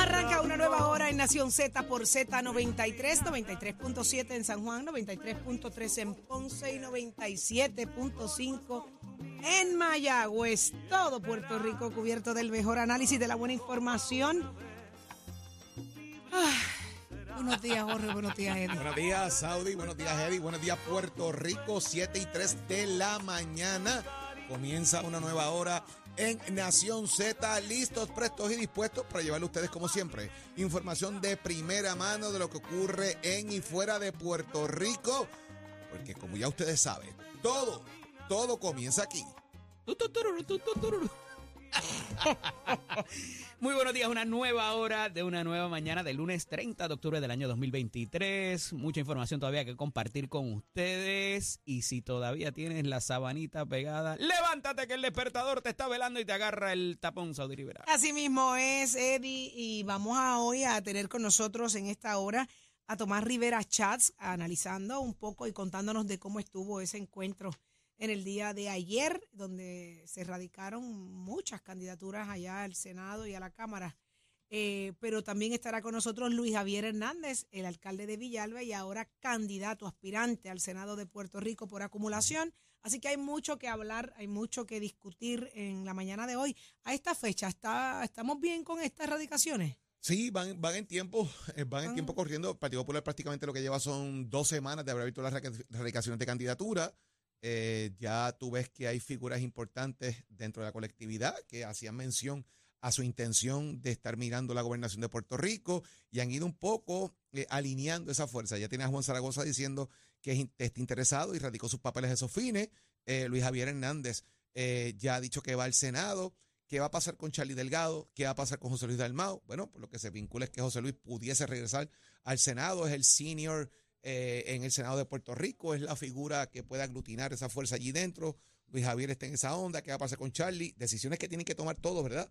Arranca una nueva hora en Nación Z por Z93, 93.7 en San Juan, 93.3 en Ponce y 97.5 en Mayagüez. Todo Puerto Rico cubierto del mejor análisis de la buena información. Ah, buenos días, Jorge. Buenos días, Eddie. Buenos días, Saudi. Buenos días, Eddie. Buenos días, Puerto Rico. 7 y 3 de la mañana. Comienza una nueva hora en Nación Z. Listos, prestos y dispuestos para llevarle a ustedes, como siempre, información de primera mano de lo que ocurre en y fuera de Puerto Rico. Porque, como ya ustedes saben, todo, todo comienza aquí. Muy buenos días, una nueva hora de una nueva mañana del lunes 30 de octubre del año 2023. Mucha información todavía que compartir con ustedes. Y si todavía tienes la sabanita pegada, levántate que el despertador te está velando y te agarra el tapón Saudi Rivera. Así mismo es, Eddie, y vamos a hoy a tener con nosotros en esta hora a Tomás Rivera Chats, analizando un poco y contándonos de cómo estuvo ese encuentro en el día de ayer, donde se radicaron muchas candidaturas allá al Senado y a la Cámara. Eh, pero también estará con nosotros Luis Javier Hernández, el alcalde de Villalba y ahora candidato aspirante al Senado de Puerto Rico por acumulación. Así que hay mucho que hablar, hay mucho que discutir en la mañana de hoy. A esta fecha, ¿está, ¿estamos bien con estas radicaciones? Sí, van, van en tiempo, eh, van en tiempo corriendo. El Partido Popular prácticamente lo que lleva son dos semanas de haber visto las radicaciones de candidatura. Eh, ya tú ves que hay figuras importantes dentro de la colectividad que hacían mención a su intención de estar mirando la gobernación de Puerto Rico y han ido un poco eh, alineando esa fuerza. Ya tiene a Juan Zaragoza diciendo que está interesado y radicó sus papeles a esos fines. Eh, Luis Javier Hernández ya ha dicho que va al Senado. ¿Qué va a pasar con Charlie Delgado? ¿Qué va a pasar con José Luis Dalmau? Bueno, por lo que se vincula es que José Luis pudiese regresar al Senado, es el senior eh, en el Senado de Puerto Rico, es la figura que puede aglutinar esa fuerza allí dentro. Luis Javier está en esa onda, ¿qué va a pasar con Charlie? Decisiones que tienen que tomar todos, ¿verdad?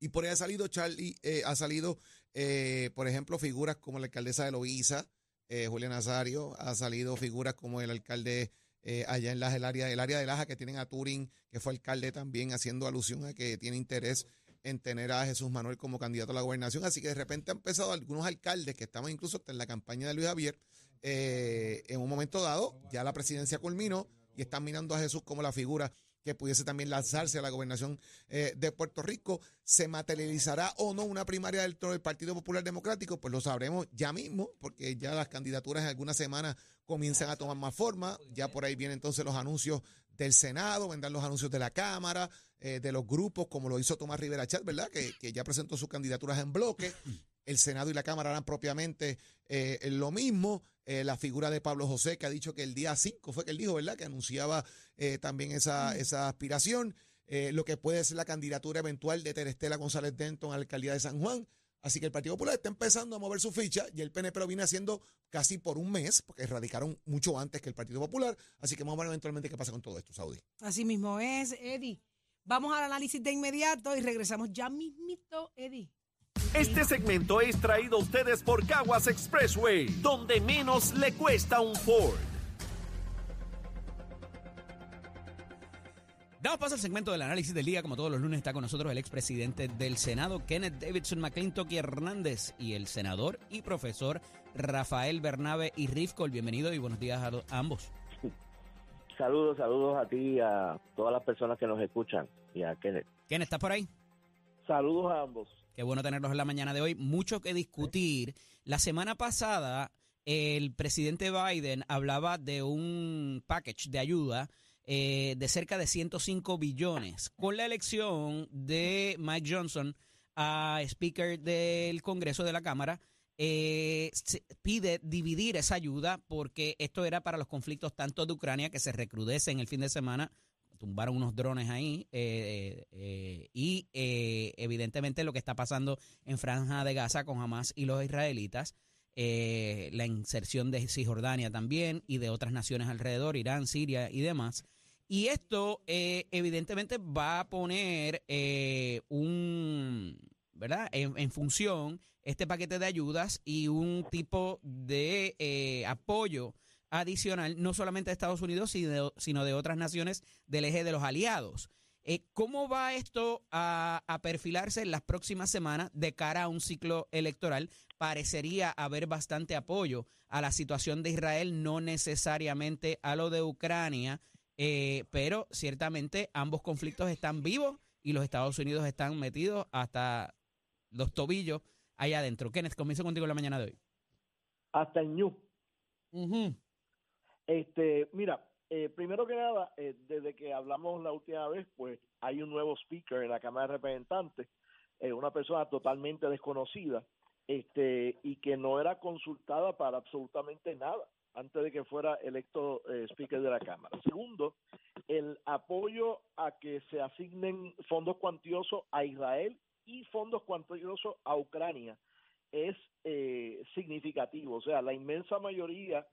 Y por ahí ha salido Charlie, eh, ha salido, eh, por ejemplo, figuras como la alcaldesa de Loíza, Julia Nazario, ha salido figuras como el alcalde allá en el área, el área de Laja que tienen a Turín, que fue alcalde también, haciendo alusión a que tiene interés en tener a Jesús Manuel como candidato a la gobernación. Así que de repente han empezado algunos alcaldes que estaban incluso en la campaña de Luis Javier. Eh, en un momento dado, ya la presidencia culminó y están mirando a Jesús como la figura que pudiese también lanzarse a la gobernación eh, de Puerto Rico. ¿Se materializará o no una primaria dentro del Partido Popular Democrático? Pues lo sabremos ya mismo, porque ya las candidaturas en algunas semanas comienzan a tomar más forma. Ya por ahí vienen entonces los anuncios del Senado, vendrán los anuncios de la Cámara, eh, de los grupos, como lo hizo Tomás Rivera Chat, ¿verdad? Que, que, ya presentó sus candidaturas en bloque. El Senado y la Cámara harán propiamente eh, lo mismo. Eh, la figura de Pablo José, que ha dicho que el día 5 fue que él dijo, ¿verdad? Que anunciaba también esa, esa aspiración. lo que puede ser la candidatura eventual de Terestela González Denton a la alcaldía de San Juan. Así que el Partido Popular está empezando a mover su ficha y el PNP lo viene haciendo casi por un mes, porque erradicaron mucho antes que el Partido Popular. Así que vamos a ver eventualmente qué pasa con todo esto, Saudi. Así mismo es, Eddie. Vamos al análisis de inmediato y regresamos ya mismito, Eddie. Este segmento es traído a ustedes por Caguas Expressway, donde menos le cuesta un Ford. Damos paso al segmento del análisis del día. Como todos los lunes está con nosotros el expresidente del Senado, Kenneth Davidson McClintock Hernández, y el senador y profesor Rafael Bernabe y Rifkol. Bienvenido y buenos días a, ambos. Saludos, saludos a ti y a todas las personas que nos escuchan y a Kenneth. Kenneth, ¿estás por ahí? Saludos a ambos. Qué bueno tenerlos en la mañana de hoy. Mucho que discutir. La semana pasada, el presidente Biden hablaba de un package de ayuda eh, de cerca de 105 billones. Con la elección de Mike Johnson a Speaker del Congreso de la Cámara, eh, pide dividir esa ayuda porque esto era para los conflictos tanto de Ucrania que se recrudecen el fin de semana. Tumbaron unos drones ahí eh, y evidentemente lo que está pasando en Franja de Gaza con Hamas y los israelitas. la inserción de Cisjordania también y de otras naciones alrededor, Irán, Siria y demás. Y esto eh, evidentemente va a poner eh, un, ¿verdad? En, función este paquete de ayudas y un tipo de eh, apoyo adicional, no solamente de Estados Unidos, sino de, otras naciones del eje de los aliados. Eh, ¿Cómo va esto a, a, perfilarse en las próximas semanas de cara a un ciclo electoral? Parecería haber bastante apoyo a la situación de Israel, no necesariamente a lo de Ucrania, eh, pero ciertamente ambos conflictos están vivos y los Estados Unidos están metidos hasta los tobillos allá adentro. Kenneth, comienzo contigo la mañana de hoy. Hasta en Ñu. Este, mira, eh, primero que nada, eh, desde que hablamos la última vez, pues hay un nuevo speaker en la Cámara de Representantes, eh, una persona totalmente desconocida, este, y que no era consultada para absolutamente nada antes de que fuera electo eh, speaker de la Cámara. Segundo, el apoyo a que se asignen fondos cuantiosos a Israel y fondos cuantiosos a Ucrania es eh, significativo. O sea, la inmensa mayoría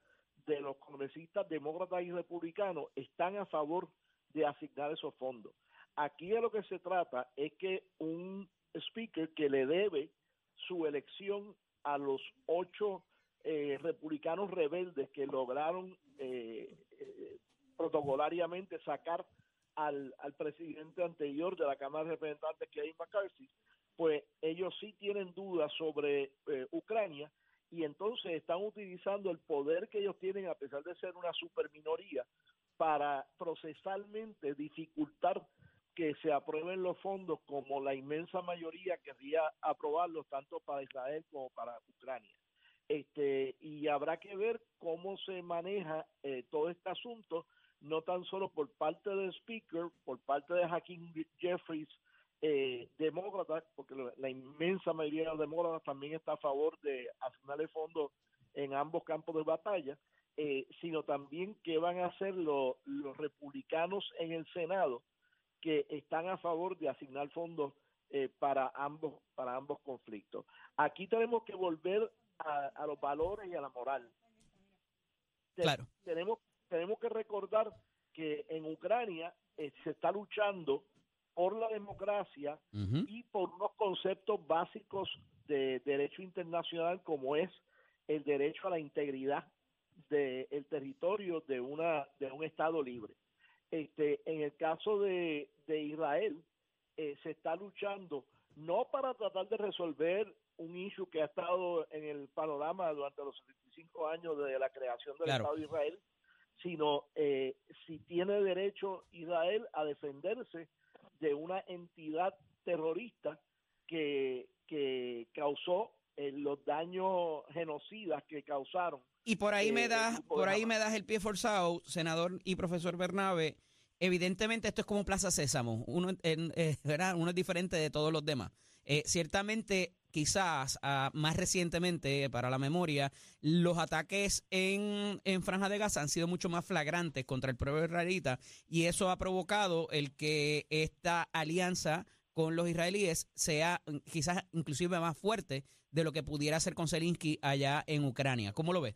de los congresistas demócratas y republicanos están a favor de asignar esos fondos. Aquí de lo que se trata es que un speaker que le debe su elección a los ocho eh, republicanos rebeldes que lograron eh, eh, protocolariamente sacar al, al, presidente anterior de la Cámara de Representantes, Kevin McCarthy, pues ellos sí tienen dudas sobre eh, Ucrania y entonces están utilizando el poder que ellos tienen, a pesar de ser una superminoría, para procesalmente dificultar que se aprueben los fondos como la inmensa mayoría querría aprobarlos tanto para Israel como para Ucrania. Este, y habrá que ver cómo se maneja eh, todo este asunto, no tan solo por parte del speaker, por parte de Hakeem Jeffries, eh, demócratas, porque la inmensa mayoría de los demócratas también está a favor de asignarle fondos en ambos campos de batalla, eh, sino también qué van a hacer lo, los republicanos en el Senado que están a favor de asignar fondos eh, para ambos para ambos conflictos. Aquí tenemos que volver a, a los valores y a la moral. Claro. Tenemos tenemos que recordar que en Ucrania eh, se está luchando por la democracia Uh -huh. y por unos conceptos básicos de derecho internacional como es el derecho a la integridad del de territorio de una de un estado libre. Este, en el caso de, de Israel eh, se está luchando no para tratar de resolver un issue que ha estado en el panorama durante los 75 años de la creación del Claro. Estado de Israel, sino eh, si tiene derecho Israel a defenderse de una entidad terrorista que, que causó eh, los daños genocidas que causaron. Y por ahí eh, me el das, por ahí me das el pie forzado, senador y profesor Bernabe. Evidentemente esto es como Plaza Sésamo, uno, eh, uno es diferente de todos los demás. Eh, ciertamente, quizás ah, más recientemente, para la memoria, los ataques en, en Franja de Gaza han sido mucho más flagrantes contra el pueblo israelita y eso ha provocado el que esta alianza con los israelíes sea mm, quizás inclusive más fuerte de lo que pudiera ser con Zelensky allá en Ucrania. ¿Cómo lo ves?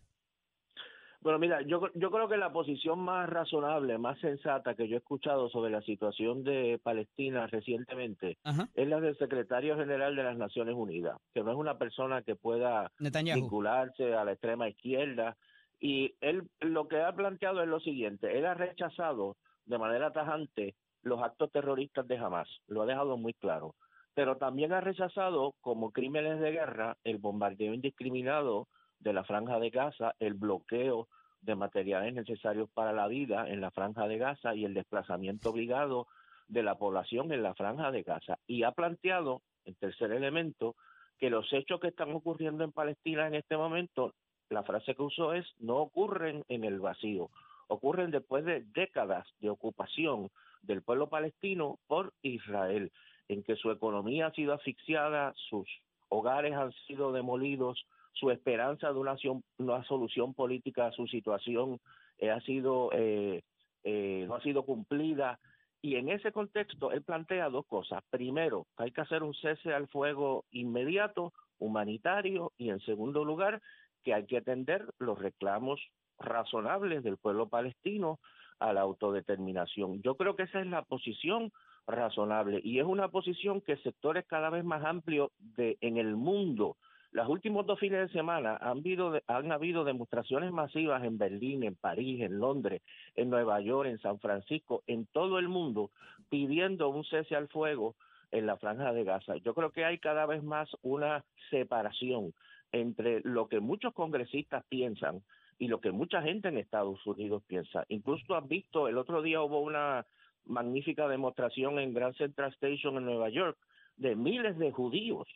Bueno, mira, yo, yo creo que la posición más razonable, más sensata que yo he escuchado sobre la situación de Palestina recientemente Ajá. es la del secretario general de las Naciones Unidas, que no es una persona que pueda Netanyahu. vincularse a la extrema izquierda. Y él lo que ha planteado es lo siguiente, él ha rechazado de manera tajante los actos terroristas de Hamas, lo ha dejado muy claro, pero también ha rechazado como crímenes de guerra el bombardeo indiscriminado de la franja de Gaza, el bloqueo de materiales necesarios para la vida en la franja de Gaza y el desplazamiento obligado de la población en la franja de Gaza. Y ha planteado, el tercer elemento, que los hechos que están ocurriendo en Palestina en este momento, la frase que usó es, no ocurren en el vacío, ocurren después de décadas de ocupación del pueblo palestino por Israel, en que su economía ha sido asfixiada, sus hogares han sido demolidos, su esperanza de una, solución política a su situación eh, ha sido eh, eh, no ha sido cumplida. Y en ese contexto él plantea dos cosas. Primero hay que hacer un cese al fuego inmediato humanitario y en segundo lugar que hay que atender los reclamos razonables del pueblo palestino a la autodeterminación. Yo creo que esa es la posición razonable y es una posición que sectores cada vez más amplios de en el mundo Los últimos dos fines de semana han habido, han habido demostraciones masivas en Berlín, en París, en Londres, en Nueva York, en San Francisco, en todo el mundo, pidiendo un cese al fuego en la franja de Gaza. Yo creo que hay cada vez más una separación entre lo que muchos congresistas piensan y lo que mucha gente en Estados Unidos piensa. Incluso has visto, el otro día hubo una magnífica demostración en Grand Central Station en Nueva York de miles de judíos,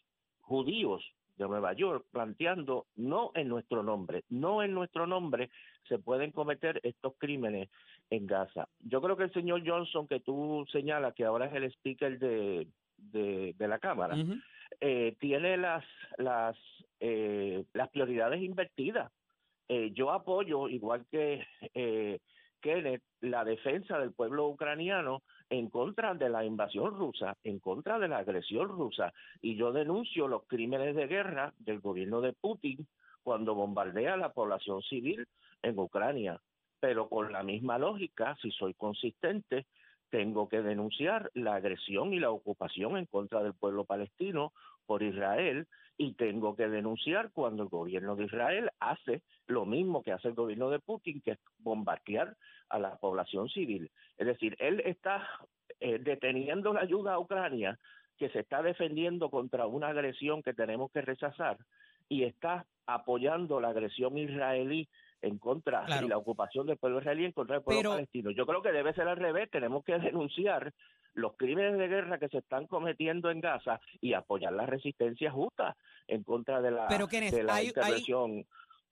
judíos de Nueva York, planteando no en nuestro nombre, no en nuestro nombre se pueden cometer estos crímenes en Gaza. Yo creo que el señor Johnson, que tú señalas que ahora es el speaker de, de, la Cámara, eh, tiene las, las, eh, las prioridades invertidas. Eh, yo apoyo, igual que eh, Kenneth, la defensa del pueblo ucraniano en contra de la invasión rusa, en contra de la agresión rusa. Y yo denuncio los crímenes de guerra del gobierno de Putin cuando bombardea a la población civil en Ucrania. Pero con la misma lógica, si soy consistente, tengo que denunciar la agresión y la ocupación en contra del pueblo palestino por Israel y tengo que denunciar cuando el gobierno de Israel hace lo mismo que hace el gobierno de Putin, que es bombardear a la población civil. Es decir, él está eh, deteniendo la ayuda a Ucrania, que se está defendiendo contra una agresión que tenemos que rechazar, y está apoyando la agresión israelí en contra de la ocupación del pueblo israelí en contra del pueblo palestino. Yo creo que debe ser al revés, tenemos que denunciar los crímenes de guerra que se están cometiendo en Gaza y apoyar la resistencia justa en contra de la, de la intervención.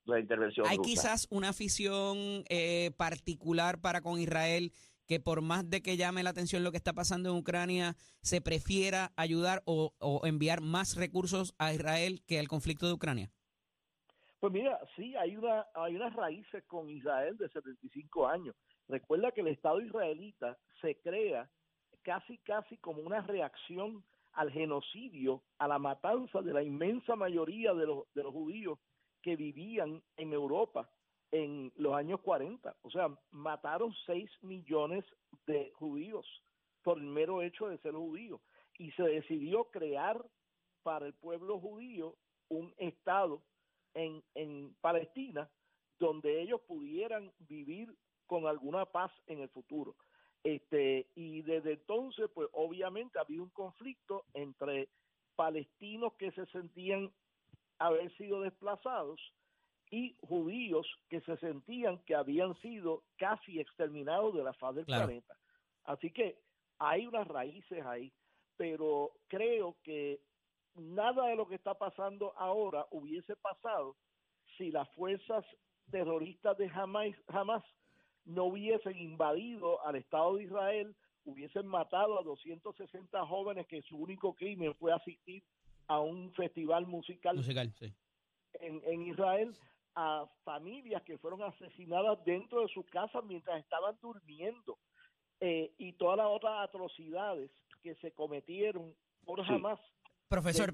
la intervención hay quizás una afición eh, particular para con Israel que por más de que llame la atención lo que está pasando en Ucrania, se prefiera ayudar o, o enviar más recursos a Israel que al conflicto de Ucrania? Pues mira, sí, hay, una, hay unas raíces con Israel de 75 años. Recuerda que el Estado israelita se crea casi, casi como una reacción al genocidio, a la matanza de la inmensa mayoría de los, de los judíos que vivían en Europa en los años 40. O sea, mataron 6 millones de judíos por el mero hecho de ser judíos. Y se decidió crear para el pueblo judío un Estado en, en Palestina donde ellos pudieran vivir con alguna paz en el futuro. Este, entonces, pues obviamente había un conflicto entre palestinos que se sentían haber sido desplazados y judíos que se sentían que habían sido casi exterminados de la faz del planeta. Así que hay unas raíces ahí, pero creo que nada de lo que está pasando ahora hubiese pasado si las fuerzas terroristas de Hamas, no hubiesen invadido al Estado de Israel, hubiesen matado a 260 jóvenes que su único crimen fue asistir a un festival musical, en, en Israel, a familias que fueron asesinadas dentro de sus casas mientras estaban durmiendo eh, y todas las otras atrocidades que se cometieron por Hamas Profesor,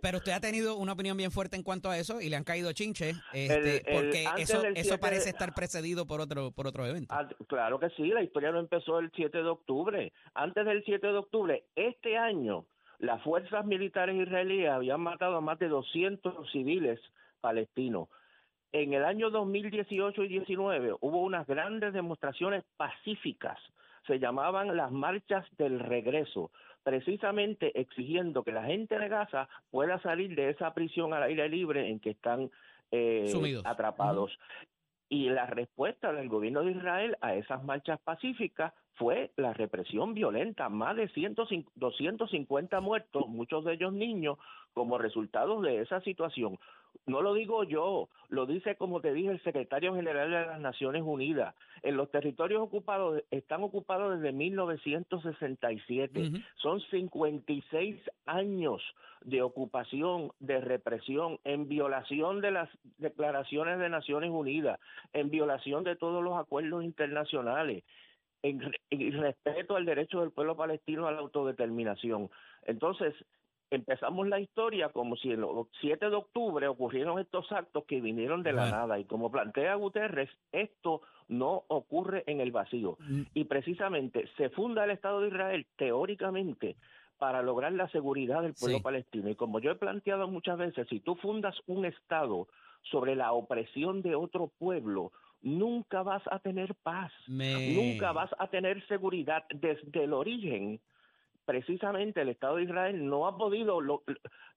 pero usted ha tenido una opinión bien fuerte en cuanto a eso y le han caído chinche, este, porque eso, eso parece estar precedido por otro, por otro evento. Claro que sí, la historia no empezó el 7 de octubre. Antes del 7 de octubre, este año, las fuerzas militares israelíes habían matado a más de 200 civiles palestinos. En el año 2018 y 19 hubo unas grandes demostraciones pacíficas, se llamaban las marchas del regreso precisamente exigiendo que la gente de Gaza pueda salir de esa prisión al aire libre en que están eh, atrapados. Y la respuesta del gobierno de Israel a esas marchas pacíficas fue la represión violenta, más de 250 muertos, muchos de ellos niños, como resultado de esa situación. No lo digo yo, lo dice, como te dije, el secretario general de las Naciones Unidas. En los territorios ocupados, están ocupados desde 1967. Son 56 años de ocupación, de represión, en violación de las declaraciones de Naciones Unidas, en violación de todos los acuerdos internacionales. En, en respeto al derecho del pueblo palestino a la autodeterminación. Entonces, empezamos la historia como si el 7 de octubre ocurrieron estos actos que vinieron de la nada y como plantea Guterres, esto no ocurre en el vacío. Mm. Y precisamente se funda el Estado de Israel teóricamente para lograr la seguridad del pueblo Sí. palestino. Y como yo he planteado muchas veces, si tú fundas un Estado sobre la opresión de otro pueblo, nunca vas a tener paz, Me- nunca vas a tener seguridad desde el origen. Precisamente el Estado de Israel no ha podido, lo-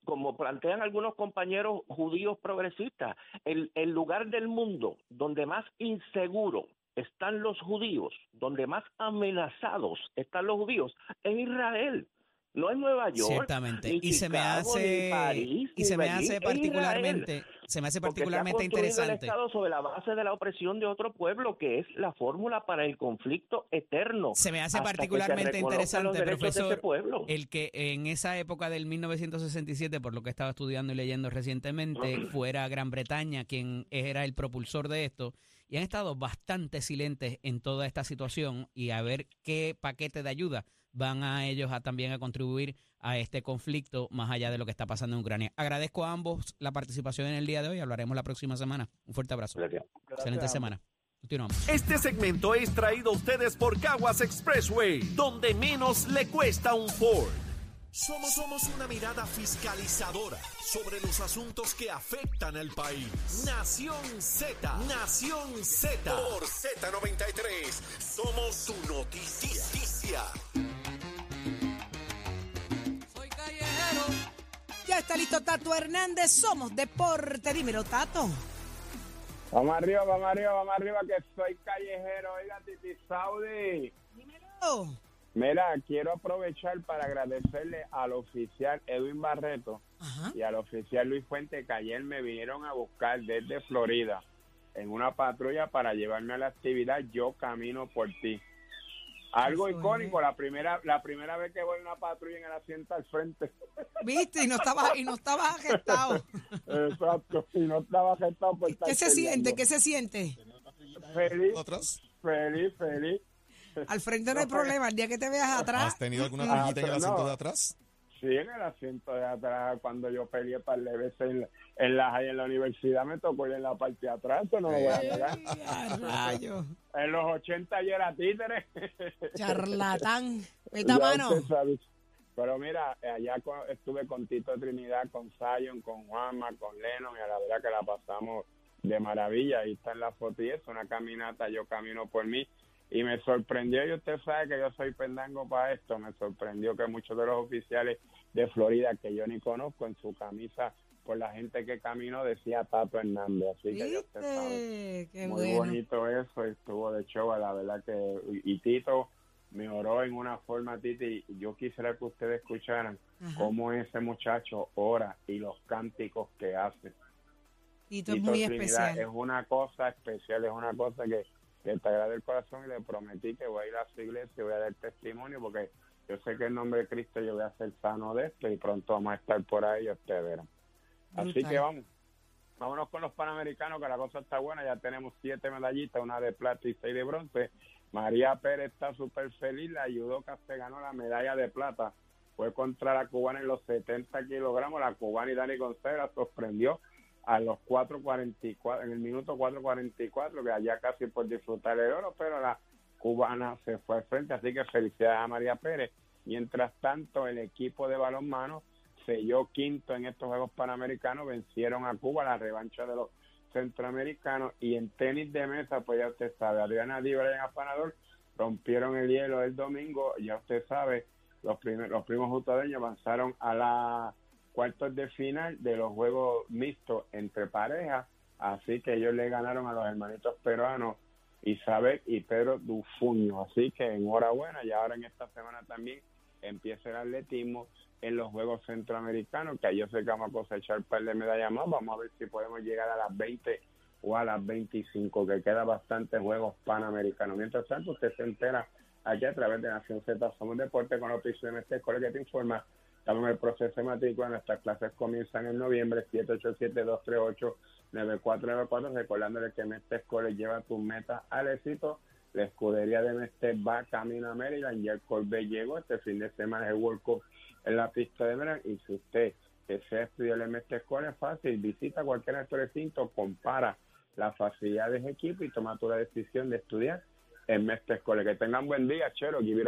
como plantean algunos compañeros judíos progresistas, el, el lugar del mundo donde más inseguro están los judíos, donde más amenazados están los judíos, en Israel. No en Nueva York. Ciertamente. ni Y se me Chicago, hace París, y se me hace en particularmente Israel. se me hace Porque se ha particularmente construido el interesante. Estado sobre la base de la opresión de otro pueblo, que es la fórmula para el conflicto eterno. Se me hace se particularmente interesante, profesor, el que en esa época del 1967, por lo que estaba estudiando y leyendo recientemente, fuera Gran Bretaña quien era el propulsor de esto, y han estado bastante silentes en toda esta situación y a ver qué paquete de ayuda van a ellos a también a contribuir a este conflicto más allá de lo que está pasando en Ucrania. Agradezco a ambos la participación en el día de hoy, hablaremos la próxima semana. Un fuerte abrazo. Excelente semana. Continuamos. Este segmento es traído a ustedes por Caguas Expressway, donde menos le cuesta un Ford. Somos, somos una mirada fiscalizadora sobre los asuntos que afectan al país. Nación Z, Nación Z. Por Z93, somos su noticia. Está listo Tato Hernández. Somos Deporte. Dímelo, Tato. Vamos arriba, vamos arriba, vamos arriba, que soy callejero. Oiga, Titi Saudi. Dímelo. Mira, quiero aprovechar para agradecerle al oficial Edwin Barreto Ajá. y al oficial Luis Fuente que ayer me vinieron a buscar desde Florida en una patrulla para llevarme a la actividad Yo Camino por Ti. Algo Eso icónico, la primera la primera vez que voy en una patrulla en el asiento al frente. ¿Viste? Y no estaba, y no estaba agestado. Exacto, y no estaba afectado por estar ¿Qué se siente? ¿Qué se siente? Feliz, ¿Otros? feliz, feliz. Al frente no hay problema. El día que te veas atrás. ¿Has tenido alguna Ah, pullita en el asiento no. de atrás? Sí, en el asiento de atrás, cuando yo peleé para el veces en, en la en la universidad, me tocó ir en la parte de atrás, eso no lo voy a negar. Rayos. En los 80 yo era títere. Charlatán. Meta mano. Pero mira, allá estuve con Tito Trinidad, con Zion, con Juanma, con Lennon, y a la verdad que la pasamos de maravilla. Ahí está en la foto y es una caminata, yo camino por mí. Y me sorprendió, y usted sabe que yo soy pendango para esto, me sorprendió que muchos de los oficiales de Florida que yo ni conozco en su camisa por la gente que caminó decía Tato Hernández. Así que ya usted sabe. Muy bueno. bonito eso, estuvo de show, la verdad que... Y Tito me oró en una forma, Titi, y yo quisiera que ustedes escucharan Ajá. cómo ese muchacho ora y los cánticos que hace. Tito es muy Trinidad especial. Es una cosa especial, es una cosa que, que te agrada el corazón y le prometí que voy a ir a su iglesia y voy a dar testimonio porque yo sé que en nombre de Cristo yo voy a ser sano de esto y pronto vamos a estar por ahí y ustedes verán. Así que vamos. Vámonos con los Panamericanos, que la cosa está buena. Ya tenemos siete medallitas, una de plata y seis de bronce. María Pérez está súper feliz. La ayudó que se ganó la medalla de plata. Fue contra la cubana en los 70 kilogramos. La cubana y Dani González sorprendió a los 4.44, en el minuto 4.44, que allá casi por disfrutar el oro, pero la cubana se fue al frente. Así que felicidades a María Pérez. Mientras tanto, el equipo de balonmano selló quinto en estos Juegos Panamericanos, vencieron a Cuba la revancha de los centroamericanos y en tenis de mesa, pues ya usted sabe, Adriana Di y Afanador rompieron el hielo el domingo, ya usted sabe, los, primer- los primos justadeños avanzaron a la cuartos de final de los Juegos Mixtos entre parejas, así que ellos le ganaron a los hermanitos peruanos Isabel y Pedro Dufuño, así que enhorabuena y ahora en esta semana también empieza el atletismo en los Juegos Centroamericanos, que yo sé que vamos a cosechar un par de medallas más, vamos a ver si podemos llegar a las 20 o a las 25, que queda bastante Juegos Panamericanos. Mientras tanto, usted se entera aquí a través de Nación Z, Somos Deporte con oficina de escuela que te informa. Estamos en el proceso de matrícula, nuestras clases comienzan en noviembre, 787-238-9494, recordándole que Mestre College lleva tus metas al éxito. La escudería de Mestre va camino a Maryland, ya el Corvette llegó, este fin de semana el World Cup en la pista de Maryland, y si usted desea estudiar en Mestre College es fácil, visita cualquier de estos recintos, compara las facilidades de equipo y toma tu decisión de estudiar en Mestre College. Que tengan buen día, Chero, give it.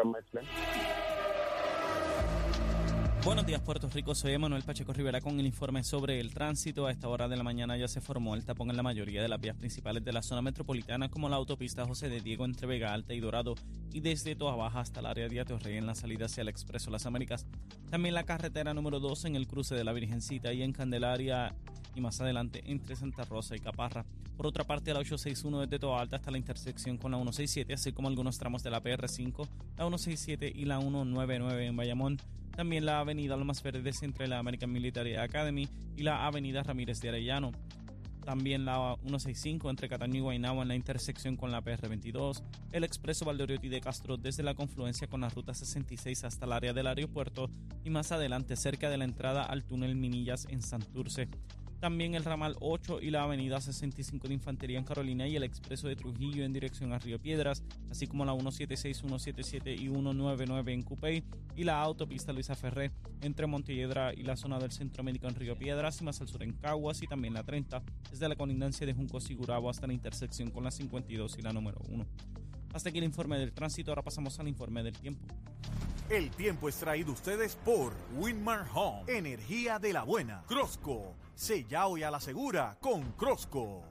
Buenos días, Puerto Rico. Soy Manuel Pacheco Rivera con el informe sobre el tránsito. A esta hora de la mañana ya se formó el tapón en la mayoría de las vías principales de la zona metropolitana, como la autopista José de Diego entre Vega Alta y Dorado, y desde Toa Baja hasta el área de Atorrey en la salida hacia el Expreso Las Américas. También la carretera número 2 en el cruce de la Virgencita y en Candelaria y más adelante entre Santa Rosa y Caparra. Por otra parte, la 861 desde Toa Alta hasta la intersección con la 167, así como algunos tramos de la PR5, la 167 y la 199 en Bayamón. También la avenida Lomas Verdes entre la American Military Academy y la avenida Ramírez de Arellano. También la 165 entre Cataño y Guaynabo en la intersección con la PR22. El expreso Valdoriotti de Castro desde la confluencia con la ruta 66 hasta el área del aeropuerto y más adelante cerca de la entrada al túnel Minillas en Santurce también el ramal 8 y la avenida 65 de Infantería en Carolina y el expreso de Trujillo en dirección a Río Piedras, así como la 176, 177 y 199 en Cupey y la autopista Luisa Ferré entre Montelledra y la zona del Centro Médico en Río Piedras y más al sur en Caguas y también la 30 desde la colindancia de Junco Sigurabo hasta la intersección con la 52 y la número 1. Hasta aquí el informe del tránsito, ahora pasamos al informe del tiempo. El tiempo es traído ustedes por Winmar Home, energía de la buena. Crosco, sella hoy a la segura con Crosco.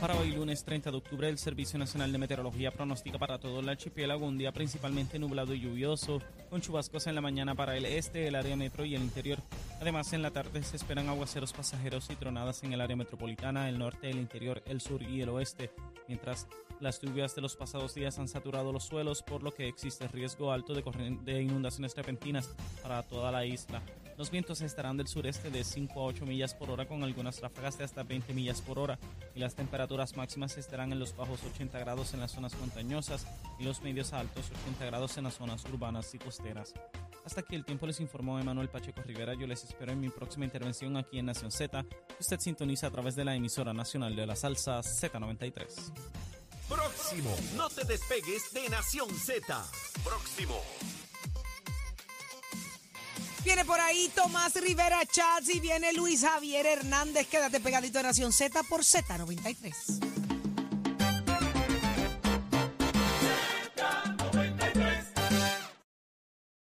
Para hoy lunes 30 de octubre el Servicio Nacional de Meteorología pronostica para todo el archipiélago un día principalmente nublado y lluvioso, con chubascos en la mañana para el este, el área metro y el interior. Además en la tarde se esperan aguaceros pasajeros y tronadas en el área metropolitana, el norte, el interior, el sur y el oeste, mientras las lluvias de los pasados días han saturado los suelos, por lo que existe riesgo alto de inundaciones repentinas para toda la isla. Los vientos estarán del sureste de 5 a 8 millas por hora con algunas ráfagas de hasta 20 millas por hora y las temperaturas máximas estarán en los bajos 80 grados en las zonas montañosas y los medios altos 80 grados en las zonas urbanas y costeras. Hasta aquí el tiempo les informó Emanuel Pacheco Rivera. Yo les espero en mi próxima intervención aquí en Nación Z. Usted sintoniza a través de la emisora nacional de la salsa Z93. Próximo. No te despegues de Nación Z. Próximo. Viene por ahí Tomás Rivera Chats y viene Luis Javier Hernández. Quédate pegadito de Nación Z por Z93.